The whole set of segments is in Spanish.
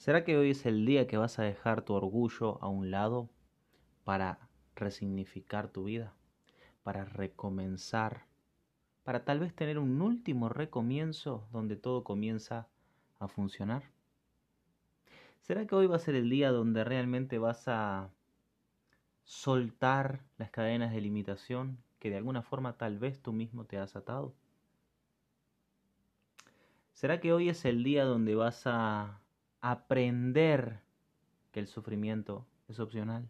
¿Será que hoy es el día que vas a dejar tu orgullo a un lado para resignificar tu vida? Para recomenzar, para tal vez tener un último recomienzo donde todo comienza a funcionar? ¿Será que hoy va a ser el día donde realmente vas a soltar las cadenas de limitación que de alguna forma tal vez tú mismo te has atado? ¿Será que hoy es el día donde vas a aprender que el sufrimiento es opcional?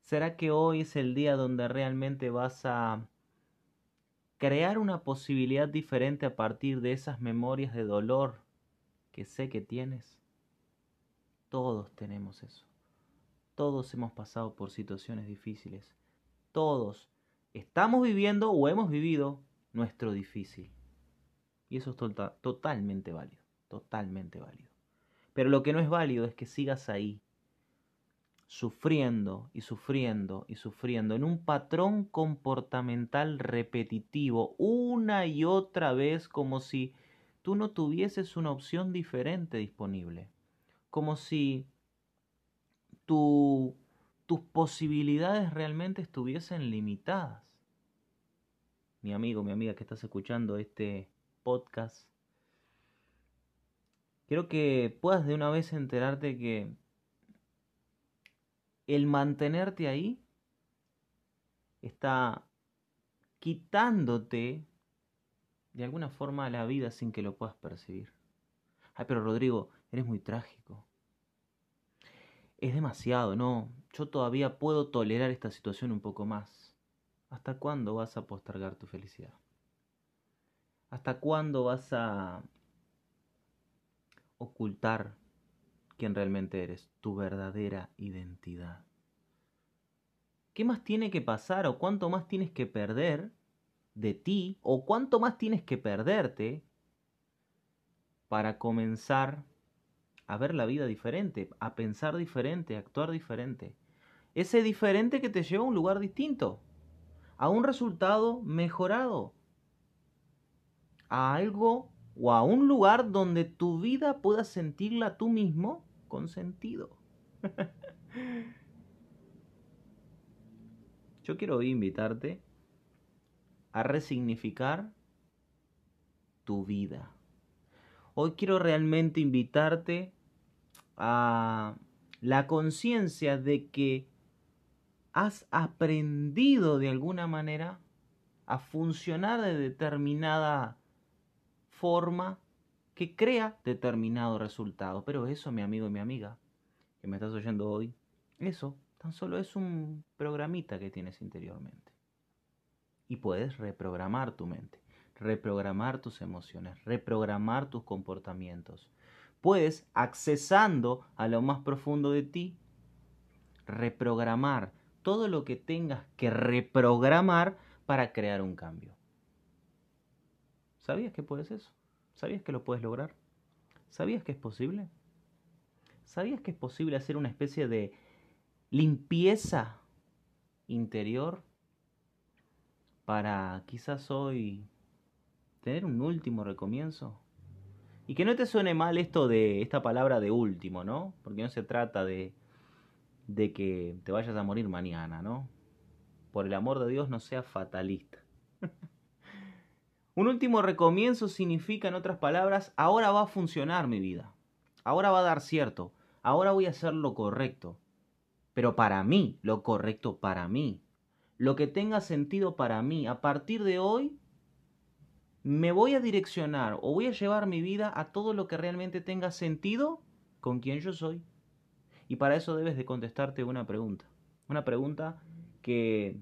¿Será que hoy es el día donde realmente vas a crear una posibilidad diferente a partir de esas memorias de dolor que sé que tienes? Todos tenemos eso. Todos hemos pasado por situaciones difíciles. Todos estamos viviendo o hemos vivido nuestro difícil. Y eso es tota-, totalmente válido totalmente válido. Pero lo que no es válido es que sigas ahí, sufriendo y sufriendo y sufriendo en un patrón comportamental repetitivo una y otra vez como si tú no tuvieses una opción diferente disponible, como si tu, tus posibilidades realmente estuviesen limitadas. Mi amigo, mi amiga que estás escuchando este podcast, Quiero que puedas de una vez enterarte que el mantenerte ahí está quitándote de alguna forma la vida sin que lo puedas percibir. Ay, pero Rodrigo, eres muy trágico. Es demasiado, no. Yo todavía puedo tolerar esta situación un poco más. ¿Hasta cuándo vas a postergar tu felicidad? ¿Hasta cuándo vas a ocultar quién realmente eres, tu verdadera identidad. ¿Qué más tiene que pasar o cuánto más tienes que perder de ti o cuánto más tienes que perderte para comenzar a ver la vida diferente, a pensar diferente, a actuar diferente? Ese diferente que te lleva a un lugar distinto, a un resultado mejorado, a algo o a un lugar donde tu vida puedas sentirla tú mismo con sentido. Yo quiero hoy invitarte a resignificar tu vida. Hoy quiero realmente invitarte a la conciencia de que has aprendido de alguna manera a funcionar de determinada forma que crea determinado resultado. Pero eso, mi amigo y mi amiga, que me estás oyendo hoy, eso tan solo es un programita que tienes interiormente. Y puedes reprogramar tu mente, reprogramar tus emociones, reprogramar tus comportamientos. Puedes, accesando a lo más profundo de ti, reprogramar todo lo que tengas que reprogramar para crear un cambio. ¿Sabías que puedes eso? ¿Sabías que lo puedes lograr? ¿Sabías que es posible? ¿Sabías que es posible hacer una especie de limpieza interior para quizás hoy tener un último recomienzo? Y que no te suene mal esto de esta palabra de último, ¿no? Porque no se trata de, de que te vayas a morir mañana, ¿no? Por el amor de Dios no seas fatalista. Un último recomienzo significa, en otras palabras, ahora va a funcionar mi vida. Ahora va a dar cierto. Ahora voy a hacer lo correcto. Pero para mí, lo correcto para mí. Lo que tenga sentido para mí. A partir de hoy, me voy a direccionar o voy a llevar mi vida a todo lo que realmente tenga sentido con quien yo soy. Y para eso debes de contestarte una pregunta. Una pregunta que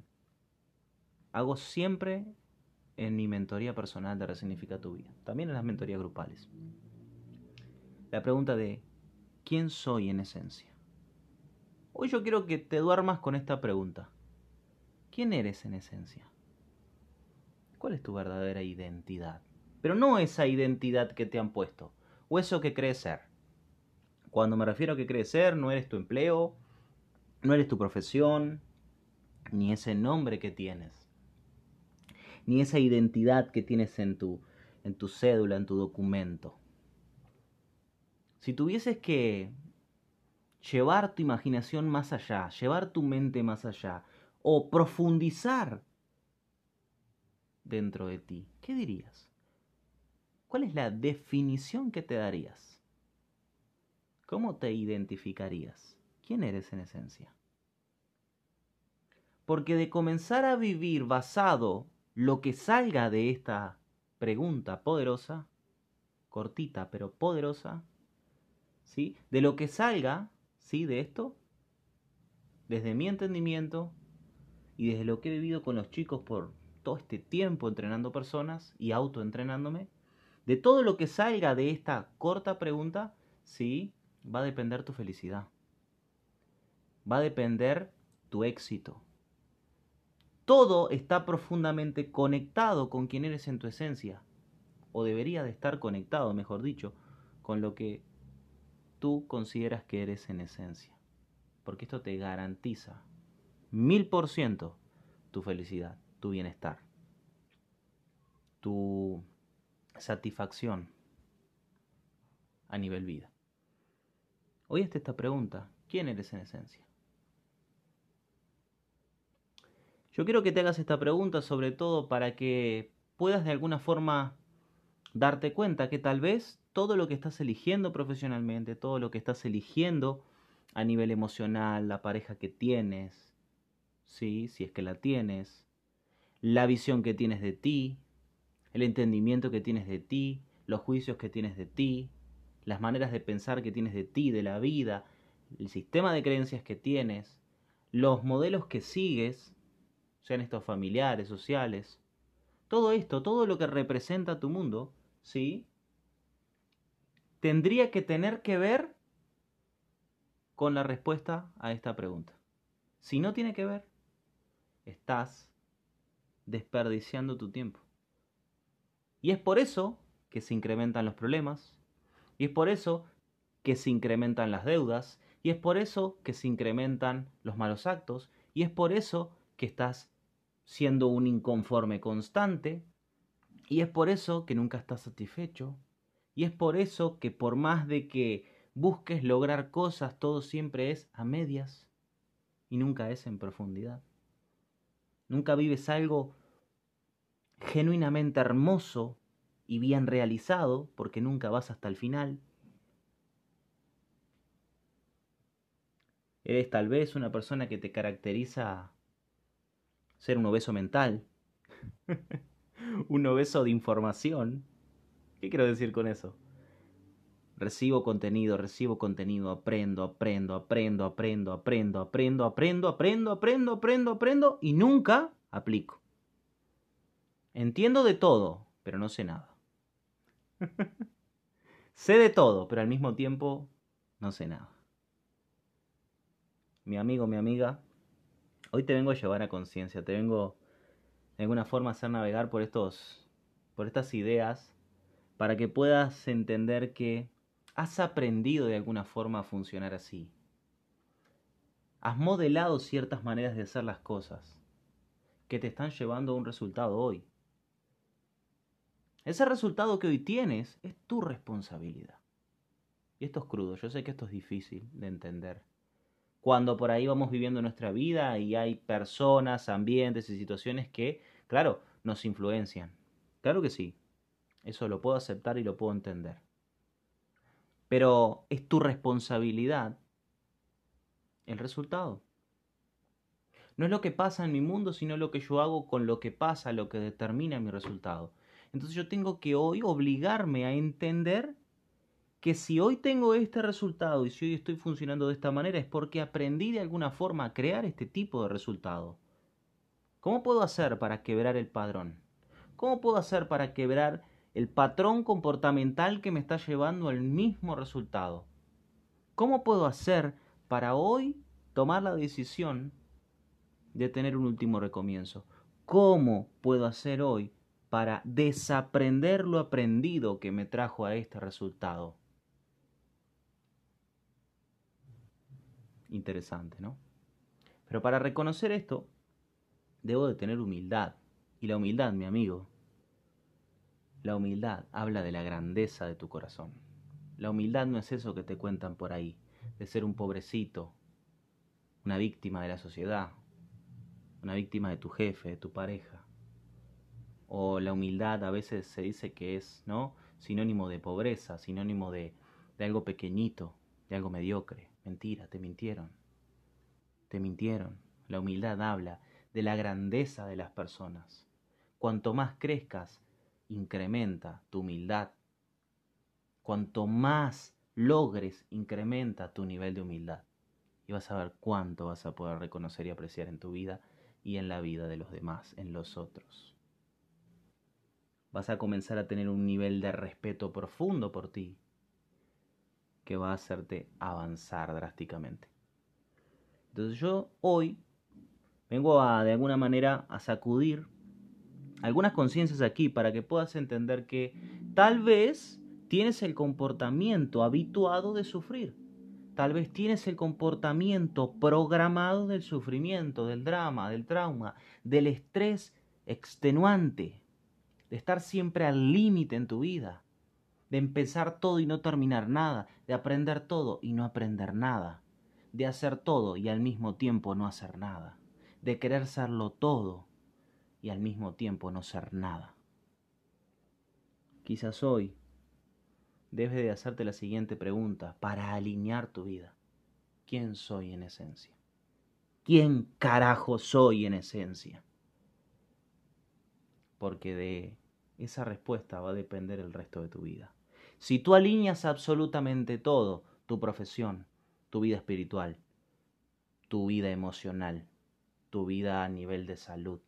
hago siempre en mi mentoría personal de Resignifica tu vida, también en las mentorías grupales. La pregunta de ¿quién soy en esencia? Hoy yo quiero que te duermas con esta pregunta. ¿Quién eres en esencia? ¿Cuál es tu verdadera identidad? Pero no esa identidad que te han puesto, o eso que crees ser. Cuando me refiero a que crees ser, no eres tu empleo, no eres tu profesión, ni ese nombre que tienes ni esa identidad que tienes en tu, en tu cédula, en tu documento. Si tuvieses que llevar tu imaginación más allá, llevar tu mente más allá, o profundizar dentro de ti, ¿qué dirías? ¿Cuál es la definición que te darías? ¿Cómo te identificarías? ¿Quién eres en esencia? Porque de comenzar a vivir basado lo que salga de esta pregunta poderosa, cortita pero poderosa, ¿sí? De lo que salga, ¿sí? De esto, desde mi entendimiento y desde lo que he vivido con los chicos por todo este tiempo entrenando personas y autoentrenándome, de todo lo que salga de esta corta pregunta, sí, va a depender tu felicidad. Va a depender tu éxito. Todo está profundamente conectado con quien eres en tu esencia. O debería de estar conectado, mejor dicho, con lo que tú consideras que eres en esencia. Porque esto te garantiza mil por ciento tu felicidad, tu bienestar, tu satisfacción a nivel vida. Está esta pregunta, ¿quién eres en esencia? Yo quiero que te hagas esta pregunta sobre todo para que puedas de alguna forma darte cuenta que tal vez todo lo que estás eligiendo profesionalmente, todo lo que estás eligiendo a nivel emocional, la pareja que tienes, ¿sí? si es que la tienes, la visión que tienes de ti, el entendimiento que tienes de ti, los juicios que tienes de ti, las maneras de pensar que tienes de ti, de la vida, el sistema de creencias que tienes, los modelos que sigues, sean estos familiares, sociales, todo esto, todo lo que representa tu mundo, ¿sí? Tendría que tener que ver con la respuesta a esta pregunta. Si no tiene que ver, estás desperdiciando tu tiempo. Y es por eso que se incrementan los problemas, y es por eso que se incrementan las deudas, y es por eso que se incrementan los malos actos, y es por eso que estás siendo un inconforme constante, y es por eso que nunca estás satisfecho, y es por eso que por más de que busques lograr cosas, todo siempre es a medias y nunca es en profundidad. Nunca vives algo genuinamente hermoso y bien realizado, porque nunca vas hasta el final. Eres tal vez una persona que te caracteriza ser un obeso mental, un obeso de información. ¿Qué quiero decir con eso? Recibo contenido, recibo contenido, aprendo, aprendo, aprendo, aprendo, aprendo, aprendo, aprendo, aprendo, aprendo, aprendo, aprendo y nunca aplico. Entiendo de todo, pero no sé nada. sé de todo, pero al mismo tiempo no sé nada. Mi amigo, mi amiga, hoy te vengo a llevar a conciencia, te vengo de alguna forma a hacer navegar por estos por estas ideas para que puedas entender que has aprendido de alguna forma a funcionar así. Has modelado ciertas maneras de hacer las cosas que te están llevando a un resultado hoy. Ese resultado que hoy tienes es tu responsabilidad. Y esto es crudo, yo sé que esto es difícil de entender. Cuando por ahí vamos viviendo nuestra vida y hay personas, ambientes y situaciones que, claro, nos influencian. Claro que sí, eso lo puedo aceptar y lo puedo entender. Pero es tu responsabilidad el resultado. No es lo que pasa en mi mundo, sino lo que yo hago con lo que pasa, lo que determina mi resultado. Entonces yo tengo que hoy obligarme a entender que si hoy tengo este resultado y si hoy estoy funcionando de esta manera es porque aprendí de alguna forma a crear este tipo de resultado. ¿Cómo puedo hacer para quebrar el padrón? ¿Cómo puedo hacer para quebrar el patrón comportamental que me está llevando al mismo resultado? ¿Cómo puedo hacer para hoy tomar la decisión de tener un último recomienzo? ¿Cómo puedo hacer hoy para desaprender lo aprendido que me trajo a este resultado. Interesante, ¿no? Pero para reconocer esto, debo de tener humildad. Y la humildad, mi amigo, la humildad habla de la grandeza de tu corazón. La humildad no es eso que te cuentan por ahí, de ser un pobrecito, una víctima de la sociedad, una víctima de tu jefe, de tu pareja. O la humildad a veces se dice que es, ¿no? Sinónimo de pobreza, sinónimo de, de algo pequeñito, de algo mediocre. Mentira, te mintieron. Te mintieron. La humildad habla de la grandeza de las personas. Cuanto más crezcas, incrementa tu humildad. Cuanto más logres, incrementa tu nivel de humildad. Y vas a ver cuánto vas a poder reconocer y apreciar en tu vida y en la vida de los demás, en los otros. Vas a comenzar a tener un nivel de respeto profundo por ti que va a hacerte avanzar drásticamente. Entonces yo hoy vengo a de alguna manera a sacudir algunas conciencias aquí para que puedas entender que tal vez tienes el comportamiento habituado de sufrir. Tal vez tienes el comportamiento programado del sufrimiento, del drama, del trauma, del estrés extenuante, de estar siempre al límite en tu vida, de empezar todo y no terminar nada, de aprender todo y no aprender nada, de hacer todo y al mismo tiempo no hacer nada, de querer serlo todo y al mismo tiempo no ser nada. Quizás hoy debes de hacerte la siguiente pregunta para alinear tu vida. ¿Quién soy en esencia? ¿Quién carajo soy en esencia? Porque de esa respuesta va a depender el resto de tu vida. Si tú alineas absolutamente todo, tu profesión, tu vida espiritual, tu vida emocional, tu vida a nivel de salud,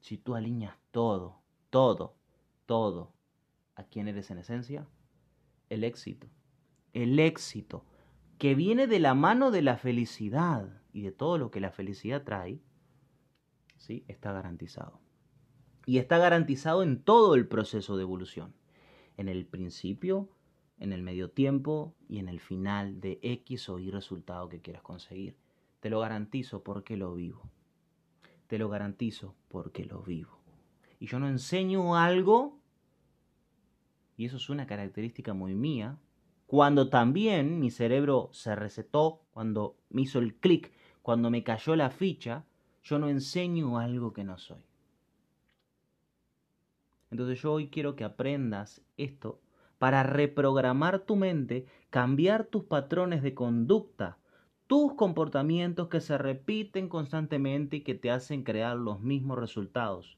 si tú alineas todo, todo, todo a quién eres en esencia, el éxito, el éxito que viene de la mano de la felicidad y de todo lo que la felicidad trae, ¿sí? está garantizado. Y está garantizado en todo el proceso de evolución, en el principio, en el medio tiempo y en el final de X o Y resultado que quieras conseguir. Te lo garantizo porque lo vivo. Te lo garantizo porque lo vivo. Y yo no enseño algo, y eso es una característica muy mía, cuando también mi cerebro se resetó, cuando me hizo el clic, cuando me cayó la ficha, yo no enseño algo que no soy. Entonces yo hoy quiero que aprendas esto para reprogramar tu mente, cambiar tus patrones de conducta, tus comportamientos que se repiten constantemente y que te hacen crear los mismos resultados.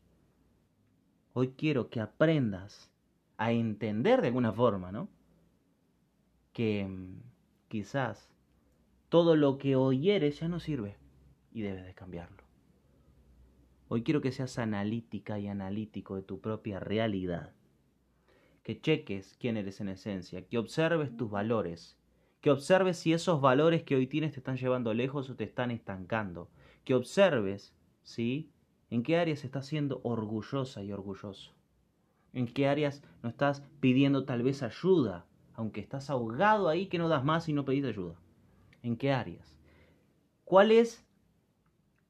Hoy quiero que aprendas a entender de alguna forma, ¿no? Que mm, quizás todo lo que hoy eres ya no sirve y debes de cambiarlo. Hoy quiero que seas analítica y analítico de tu propia realidad. Que cheques quién eres en esencia, que observes tus valores, que observes si esos valores que hoy tienes te están llevando lejos o te están estancando, que observes, ¿sí? En qué áreas estás siendo orgullosa y orgulloso, en qué áreas no estás pidiendo tal vez ayuda, aunque estás ahogado ahí que no das más y no pedís ayuda, en qué áreas, cuál es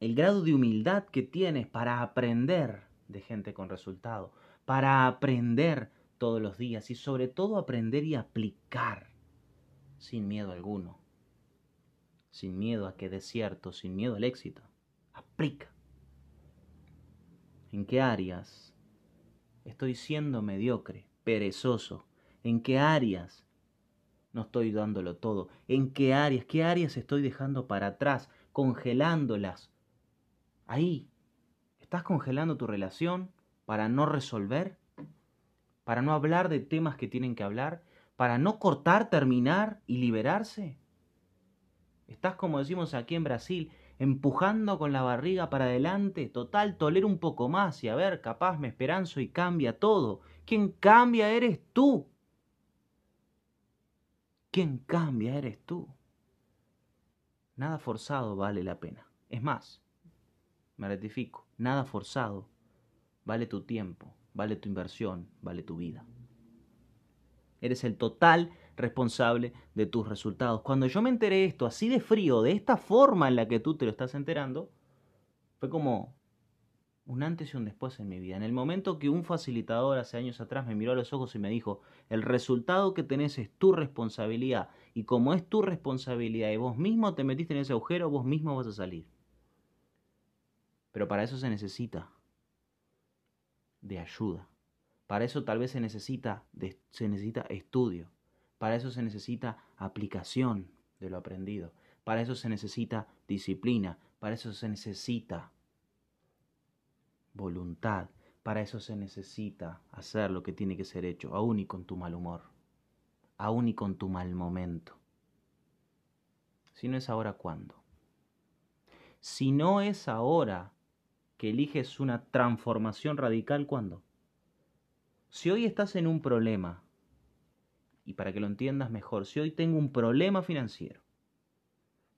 el grado de humildad que tienes para aprender de gente con resultado, para aprender todos los días y sobre todo aprender y aplicar sin miedo alguno, sin miedo a que dé cierto, sin miedo al éxito. Aplica. ¿En qué áreas estoy siendo mediocre, perezoso? ¿En qué áreas no estoy dándolo todo? ¿En qué áreas, qué áreas estoy dejando para atrás, congelándolas? Ahí, ¿estás congelando tu relación para no resolver? ¿Para no hablar de temas que tienen que hablar? para no cortar, terminar y liberarse? Estás, como decimos aquí en Brasil, empujando con la barriga para adelante, total, tolera un poco más y a ver, capaz me esperanzo y cambia todo. ¿Quién cambia eres tú? ¿Quién cambia eres tú? Nada forzado vale la pena. Es más, me rectifico, nada forzado vale tu tiempo, vale tu inversión, vale tu vida. Eres el total responsable de tus resultados. Cuando yo me enteré esto así de frío, de esta forma en la que tú te lo estás enterando, fue como, un antes y un después en mi vida. En el momento que un facilitador hace años atrás me miró a los ojos y me dijo, el resultado que tenés es tu responsabilidad y como es tu responsabilidad y vos mismo te metiste en ese agujero, vos mismo vas a salir. Pero para eso se necesita de ayuda. Para eso tal vez se necesita, se necesita estudio. Para eso se necesita aplicación de lo aprendido. Para eso se necesita disciplina. Para eso se necesita voluntad. Para eso se necesita hacer lo que tiene que ser hecho, aún y con tu mal humor, aún y con tu mal momento. Si no es ahora, ¿cuándo? Si no es ahora que eliges una transformación radical, ¿cuándo? Si hoy estás en un problema, y para que lo entiendas mejor, si hoy tengo un problema financiero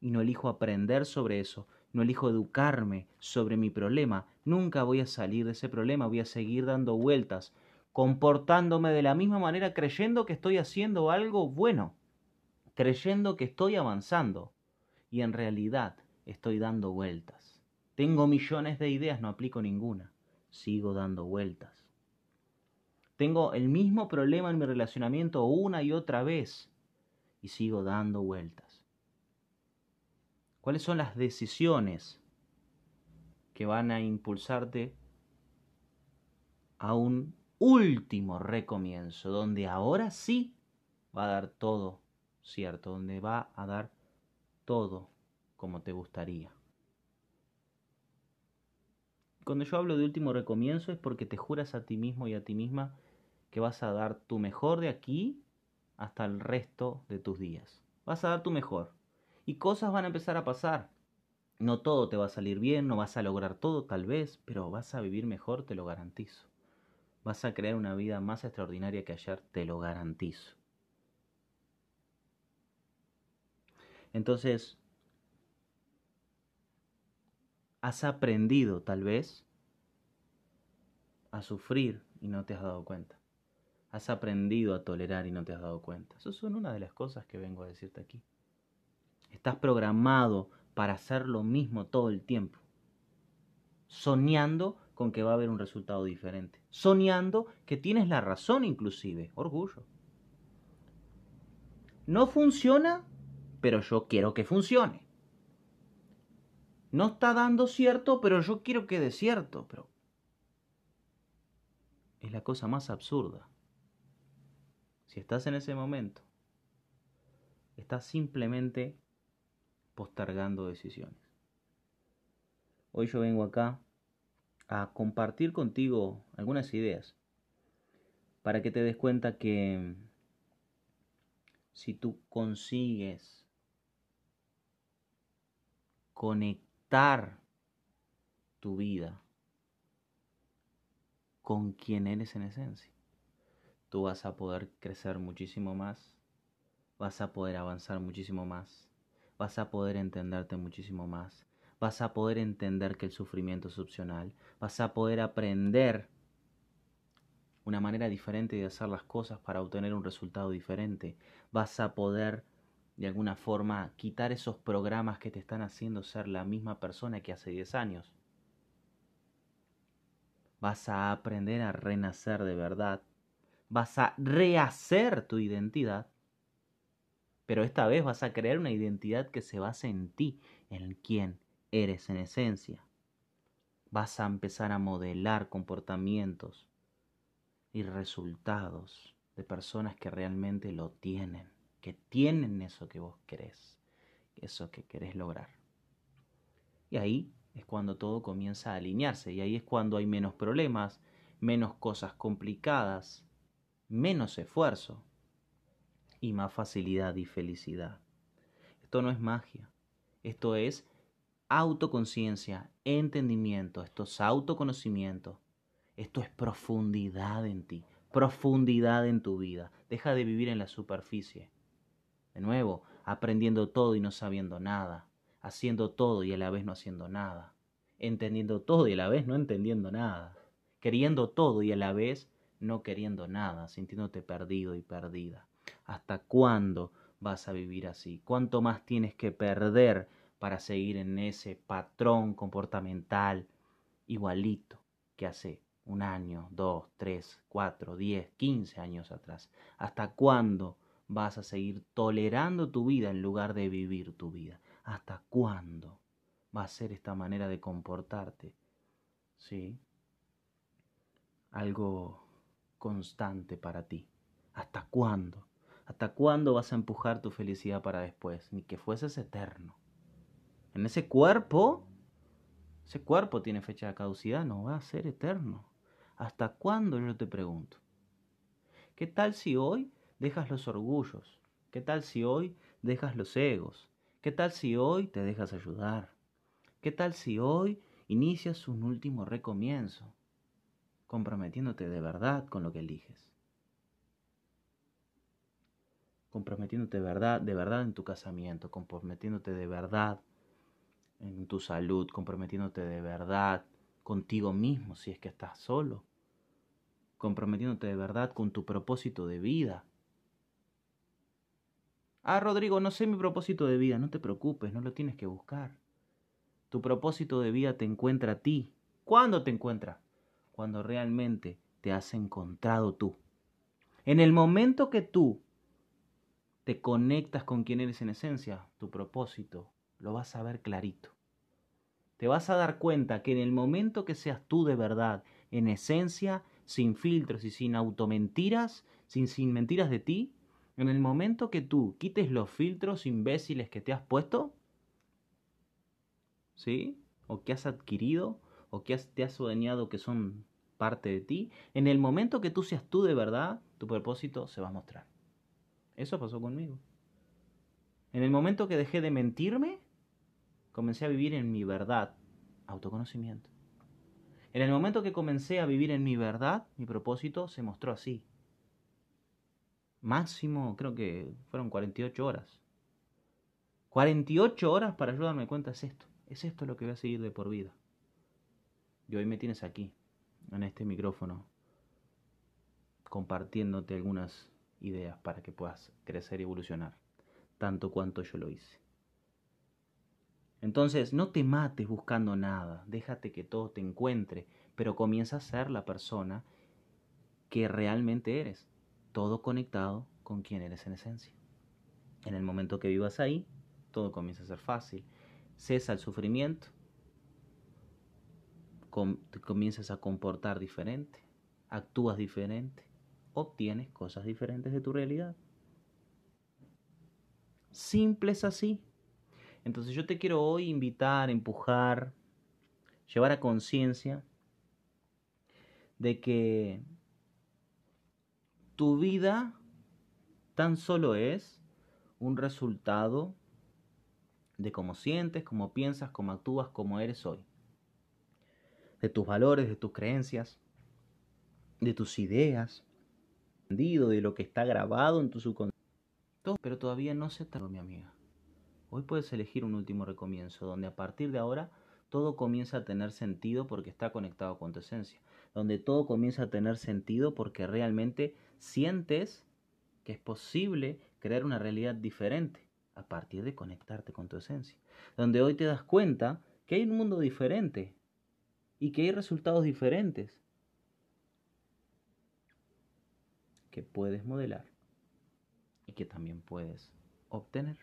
y no elijo aprender sobre eso, no elijo educarme sobre mi problema, nunca voy a salir de ese problema, voy a seguir dando vueltas, comportándome de la misma manera, creyendo que estoy haciendo algo bueno, creyendo que estoy avanzando y en realidad estoy dando vueltas. Tengo millones de ideas, no aplico ninguna, sigo dando vueltas. Tengo el mismo problema en mi relacionamiento una y otra vez y sigo dando vueltas. ¿Cuáles son las decisiones que van a impulsarte a un último recomienzo, donde ahora sí va a dar todo cierto, donde va a dar todo como te gustaría? Cuando yo hablo de último recomienzo es porque te juras a ti mismo y a ti misma que vas a dar tu mejor de aquí hasta el resto de tus días. Vas a dar tu mejor. Y cosas van a empezar a pasar. No todo te va a salir bien, no vas a lograr todo tal vez, pero vas a vivir mejor, te lo garantizo. Vas a crear una vida más extraordinaria que ayer, te lo garantizo. Entonces, has aprendido tal vez a sufrir y no te has dado cuenta. Has aprendido a tolerar y no te has dado cuenta. Eso son una de las cosas que vengo a decirte aquí. Estás programado para hacer lo mismo todo el tiempo. Soñando con que va a haber un resultado diferente. Soñando que tienes la razón inclusive. Orgullo. No funciona, pero yo quiero que funcione. No está dando cierto, pero yo quiero que dé cierto. Pero es la cosa más absurda. Si estás en ese momento, estás simplemente postergando decisiones. Hoy yo vengo acá a compartir contigo algunas ideas para que te des cuenta que si tú consigues conectar tu vida con quien eres en esencia, tú vas a poder crecer muchísimo más, vas a poder avanzar muchísimo más, vas a poder entenderte muchísimo más, vas a poder entender que el sufrimiento es opcional, vas a poder aprender una manera diferente de hacer las cosas para obtener un resultado diferente, vas a poder de alguna forma quitar esos programas que te están haciendo ser la misma persona que hace 10 años. Vas a aprender a renacer de verdad vas a rehacer tu identidad, pero esta vez vas a crear una identidad que se base en ti, en quién eres en esencia. Vas a empezar a modelar comportamientos y resultados de personas que realmente lo tienen, que tienen eso que vos querés, eso que querés lograr. Y ahí es cuando todo comienza a alinearse y ahí es cuando hay menos problemas, menos cosas complicadas, menos esfuerzo y más facilidad y felicidad. Esto no es magia, esto es autoconciencia, entendimiento, esto es autoconocimiento, esto es profundidad en ti, profundidad en tu vida. Deja de vivir en la superficie. De nuevo, aprendiendo todo y no sabiendo nada, haciendo todo y a la vez no haciendo nada, entendiendo todo y a la vez no entendiendo nada, queriendo todo y a la vez no queriendo nada, sintiéndote perdido y perdida. ¿Hasta cuándo vas a vivir así? ¿Cuánto más tienes que perder para seguir en ese patrón comportamental igualito que hace un año, dos, tres, cuatro, diez, quince años atrás. ¿Hasta cuándo vas a seguir tolerando tu vida en lugar de vivir tu vida? ¿Hasta cuándo va a ser esta manera de comportarte? ¿Sí? Algo constante para ti. ¿Hasta cuándo? ¿Hasta cuándo vas a empujar tu felicidad para después? Ni que fueses eterno. En ese cuerpo, ese cuerpo tiene fecha de caducidad, no va a ser eterno. ¿Hasta cuándo? Yo te pregunto. ¿Qué tal si hoy dejas los orgullos? ¿Qué tal si hoy dejas los egos? ¿Qué tal si hoy te dejas ayudar? ¿Qué tal si hoy inicias un último recomienzo, comprometiéndote de verdad con lo que eliges? Comprometiéndote de verdad, de verdad en tu casamiento, comprometiéndote de verdad en tu salud, comprometiéndote de verdad contigo mismo si es que estás solo, comprometiéndote de verdad con tu propósito de vida. Ah, Rodrigo, no sé mi propósito de vida, no te preocupes, no lo tienes que buscar. Tu propósito de vida te encuentra a ti. ¿Cuándo te encuentra? Cuando realmente te has encontrado tú. En el momento que tú te conectas con quien eres en esencia, tu propósito lo vas a ver clarito. Te vas a dar cuenta que en el momento que seas tú de verdad, en esencia, sin filtros y sin automentiras, sin, sin mentiras de ti, en el momento que tú quites los filtros imbéciles que te has puesto, ¿sí? O que has adquirido, o que te has soñado que son parte de ti, en el momento que tú seas tú de verdad, tu propósito se va a mostrar. Eso pasó conmigo. En el momento que dejé de mentirme, comencé a vivir en mi verdad, autoconocimiento. En el momento que comencé a vivir en mi verdad, mi propósito se mostró así. Máximo, creo que fueron 48 horas. 48 horas para ayudarme darme cuenta es esto. Es esto lo que voy a seguir de por vida. Y hoy me tienes aquí, en este micrófono, compartiéndote algunas ideas para que puedas crecer y evolucionar, tanto cuanto yo lo hice. Entonces, no te mates buscando nada, déjate que todo te encuentre, pero comienza a ser la persona que realmente eres, todo conectado con quien eres en esencia. En el momento que vivas ahí, todo comienza a ser fácil. Cesa el sufrimiento, comienzas a comportar diferente, actúas diferente, obtienes cosas diferentes de tu realidad. Simples así. Entonces yo te quiero hoy invitar, empujar, llevar a conciencia de que tu vida tan solo es un resultado de cómo sientes, cómo piensas, cómo actúas, cómo eres hoy. De tus valores, de tus creencias, de tus ideas, de lo que está grabado en tu subconsciente. Pero todavía no se está, mi amiga. Hoy puedes elegir un último recomienzo, donde a partir de ahora todo comienza a tener sentido porque está conectado con tu esencia, donde todo comienza a tener sentido porque realmente sientes que es posible crear una realidad diferente a partir de conectarte con tu esencia, donde hoy te das cuenta que hay un mundo diferente y que hay resultados diferentes que puedes modelar y que también puedes obtener.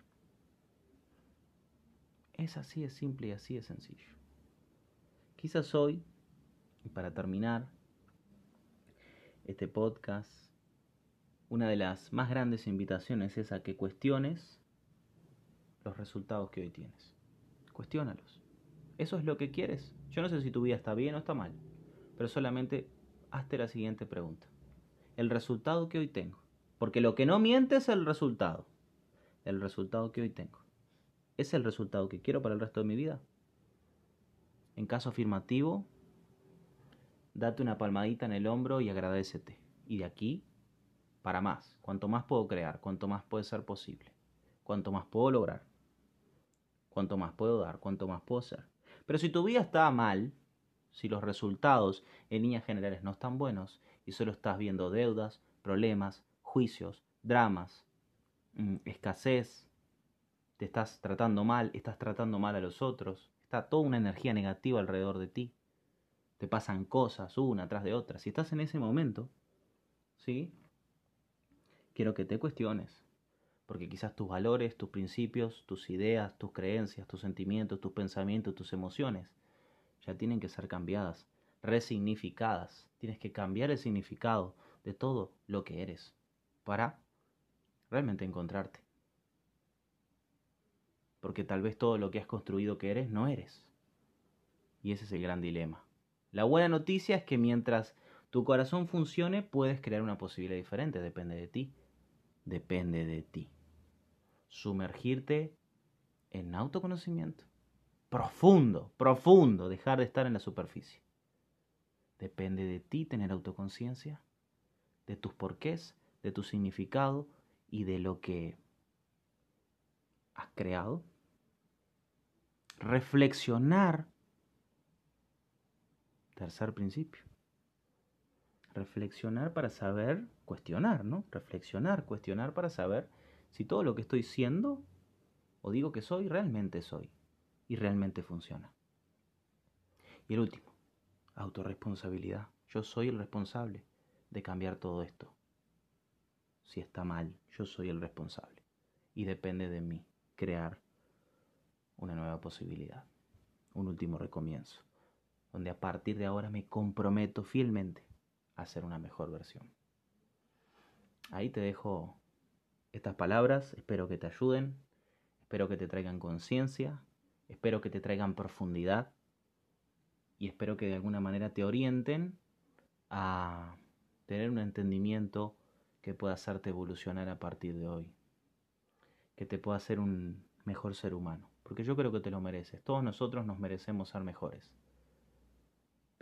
Es así de simple y así de sencillo. Quizás hoy, para terminar este podcast, una de las más grandes invitaciones es a que cuestiones los resultados que hoy tienes. Cuestiónalos. ¿Eso es lo que quieres? Yo no sé si tu vida está bien o está mal, pero solamente hazte la siguiente pregunta. El resultado que hoy tengo. Porque lo que no miente es el resultado. El resultado que hoy tengo. ¿Es el resultado que quiero para el resto de mi vida? En caso afirmativo, date una palmadita en el hombro y agradecete. Y de aquí para más. Cuanto más puedo crear, cuanto más puede ser posible. Cuanto más puedo lograr. Cuanto más puedo dar, cuanto más puedo ser. Pero si tu vida está mal, si los resultados en líneas generales no están buenos y solo estás viendo deudas, problemas, juicios, dramas, mm, escasez, te estás tratando mal, estás tratando mal a los otros, está toda una energía negativa alrededor de ti. te pasan cosas una tras de otra. Si estás en ese momento, ¿sí? Quiero que te cuestiones, porque quizás tus valores, tus principios, tus ideas, tus creencias, tus sentimientos, tus pensamientos, tus emociones, ya tienen que ser cambiadas, resignificadas. Tienes que cambiar el significado de todo lo que eres para realmente encontrarte. Porque tal vez todo lo que has construido que eres no eres. Y ese es el gran dilema. La buena noticia es que mientras tu corazón funcione, puedes crear una posibilidad diferente. Depende de ti. Depende de ti. Sumergirte en autoconocimiento. Profundo, profundo. Dejar de estar en la superficie. Depende de ti tener autoconciencia, de tus porqués, de tu significado y de lo que has creado. Reflexionar Tercer principio. Reflexionar para saber, cuestionar, ¿no? Reflexionar, cuestionar para saber si todo lo que estoy siendo o digo que soy, realmente soy y realmente funciona. Y el último, autorresponsabilidad. Yo soy el responsable de cambiar todo esto. Si está mal, yo soy el responsable. Y depende de mí crear una nueva posibilidad, un último recomienzo donde a partir de ahora me comprometo fielmente a ser una mejor versión. Ahí te dejo estas palabras, espero que te ayuden, espero que te traigan conciencia, espero que te traigan profundidad y espero que de alguna manera te orienten a tener un entendimiento que pueda hacerte evolucionar a partir de hoy, que te pueda hacer un mejor ser humano, porque yo creo que te lo mereces, todos nosotros nos merecemos ser mejores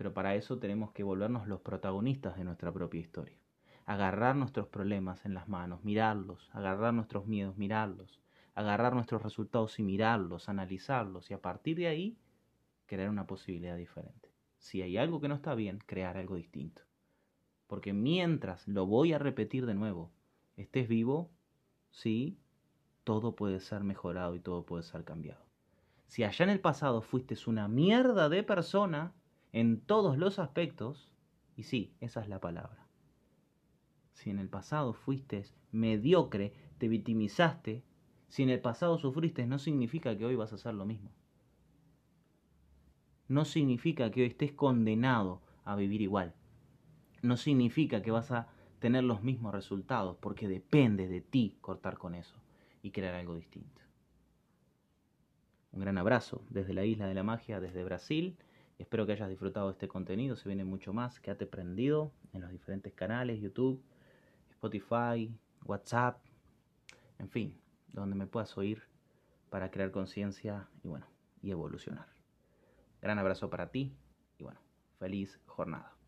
pero para eso tenemos que volvernos los protagonistas de nuestra propia historia. Agarrar nuestros problemas en las manos, mirarlos, agarrar nuestros miedos, mirarlos, agarrar nuestros resultados y mirarlos, analizarlos y a partir de ahí crear una posibilidad diferente. Si hay algo que no está bien, crear algo distinto. Porque mientras lo voy a repetir de nuevo, estés vivo, sí, todo puede ser mejorado y todo puede ser cambiado. Si allá en el pasado fuiste una mierda de persona, en todos los aspectos, y sí, esa es la palabra. Si en el pasado fuiste mediocre, te victimizaste, si en el pasado sufriste, no significa que hoy vas a hacer lo mismo. No significa que hoy estés condenado a vivir igual. No significa que vas a tener los mismos resultados, porque depende de ti cortar con eso y crear algo distinto. Un gran abrazo desde la isla de la magia, desde Brasil. Espero que hayas disfrutado de este contenido. Se viene mucho más. Quédate prendido en los diferentes canales, YouTube, Spotify, WhatsApp, en fin, donde me puedas oír para crear conciencia y bueno, y evolucionar. Gran abrazo para ti y bueno, feliz jornada.